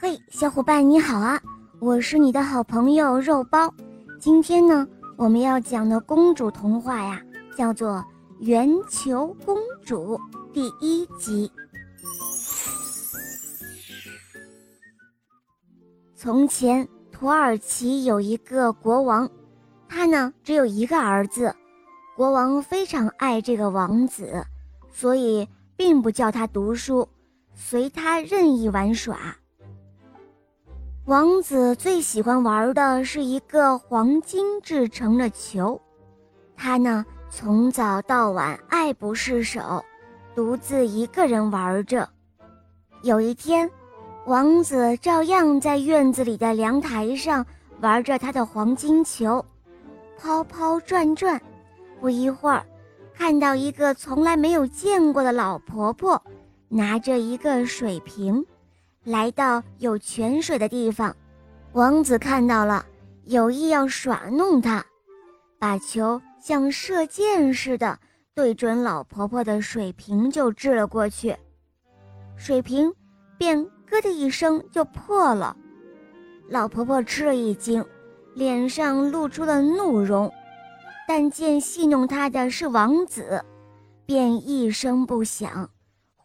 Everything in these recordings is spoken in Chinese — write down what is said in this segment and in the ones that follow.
嘿，小伙伴你好啊！我是你的好朋友肉包。今天呢，我们要讲的公主童话呀，叫做《圆球公主》第一集。从前，土耳其有一个国王，他呢只有一个儿子。国王非常爱这个王子，所以并不叫他读书，随他任意玩耍。王子最喜欢玩的是一个黄金制成的球，他呢从早到晚爱不释手，独自一个人玩着。有一天，王子照样在院子里的凉台上玩着他的黄金球，抛抛转转。不一会儿，看到一个从来没有见过的老婆婆，拿着一个水瓶。来到有泉水的地方，王子看到了，有意要耍弄他，把球像射箭似的对准老婆婆的水瓶就掷了过去，水瓶便咯的一声就破了。老婆婆吃了一惊，脸上露出了怒容，但见戏弄她的是王子，便一声不响。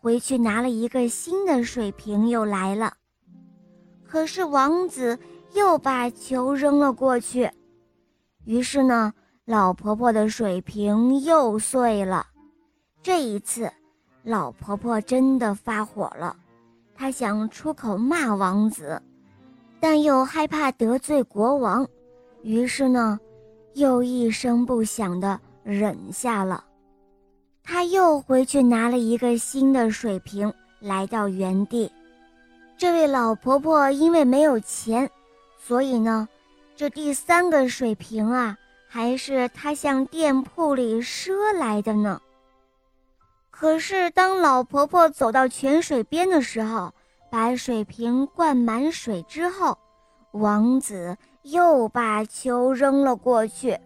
回去拿了一个新的水瓶，又来了。可是王子又把球扔了过去，于是呢，老婆婆的水瓶又碎了。这一次，老婆婆真的发火了，她想出口骂王子，但又害怕得罪国王，于是呢，又一声不响地忍下了。他又回去拿了一个新的水瓶，来到原地。这位老婆婆因为没有钱，所以呢，这第三个水瓶啊，还是她向店铺里赊来的呢。可是当老婆婆走到泉水边的时候，把水瓶灌满水之后，王子又把球扔了过去，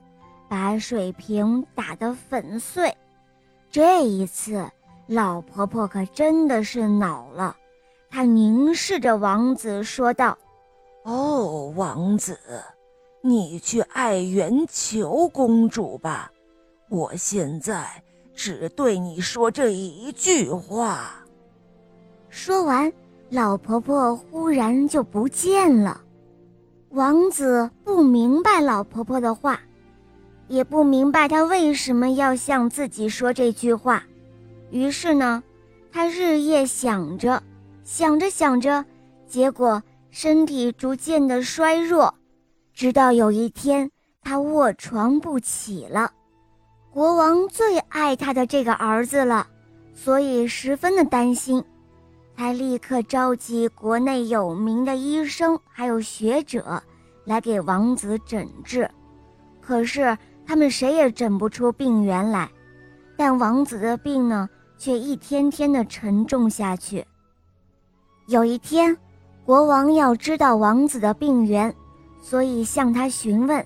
把水瓶打得粉碎。这一次，老婆婆可真的是恼了。她凝视着王子，说道：“哦，王子，你去爱圆求公主吧。我现在只对你说这一句话。”说完，老婆婆忽然就不见了。王子不明白老婆婆的话。也不明白他为什么要向自己说这句话，于是呢，他日夜想着，想着想着，结果身体逐渐的衰弱，直到有一天他卧床不起了。国王最爱他的这个儿子了，所以十分的担心，他立刻召集国内有名的医生还有学者，来给王子诊治，可是。他们谁也诊不出病源来，但王子的病呢，却一天天的沉重下去。有一天，国王要知道王子的病源，所以向他询问，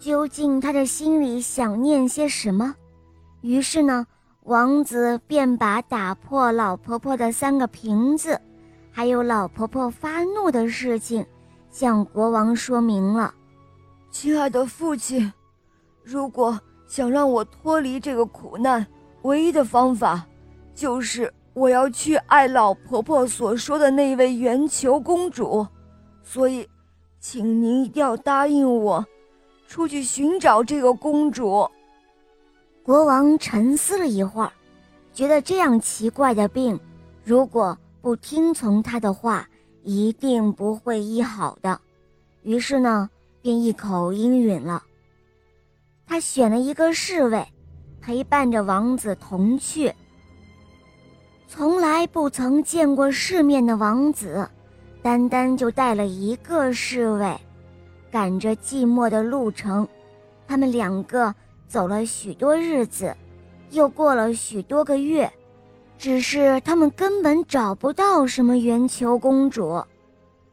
究竟他的心里想念些什么。于是呢，王子便把打破老婆婆的三个瓶子，还有老婆婆发怒的事情，向国王说明了。亲爱的父亲。如果想让我脱离这个苦难，唯一的方法，就是我要去爱老婆婆所说的那位圆球公主。所以，请您一定要答应我，出去寻找这个公主。国王沉思了一会儿，觉得这样奇怪的病，如果不听从他的话，一定不会医好的。于是呢，便一口应允了。他选了一个侍卫，陪伴着王子同去。从来不曾见过世面的王子，单单就带了一个侍卫，赶着寂寞的路程，他们两个走了许多日子，又过了许多个月，只是他们根本找不到什么圆球公主。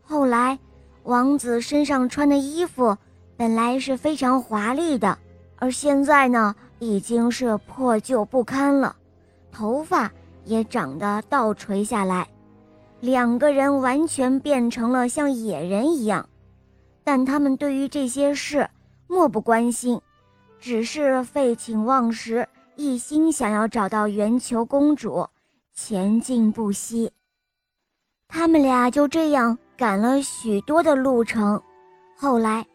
后来，王子身上穿的衣服本来是非常华丽的。而现在呢，已经是破旧不堪了，头发也长得倒垂下来，两个人完全变成了像野人一样。但他们对于这些事漠不关心，只是废寝忘食，一心想要找到圆球公主，前进不息。他们俩就这样赶了许多的路程，后来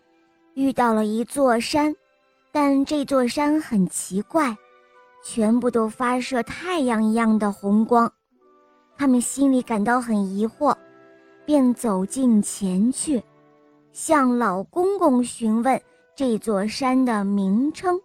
遇到了一座山，但这座山很奇怪，全部都发射太阳一样的红光。他们心里感到很疑惑，便走近前去，向老公公询问这座山的名称。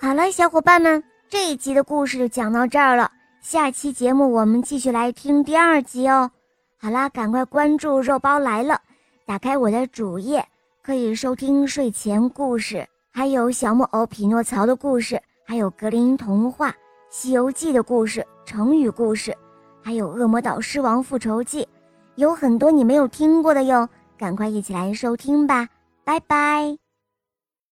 好了，小伙伴们，这一集的故事就讲到这儿了。下期节目我们继续来听第二集哦。好啦，赶快关注“肉包来了”，打开我的主页，可以收听睡前故事，还有小木偶匹诺曹的故事，还有格林童话、西游记的故事、成语故事，还有恶魔岛狮王复仇记，有很多你没有听过的哟。赶快一起来收听吧，拜拜。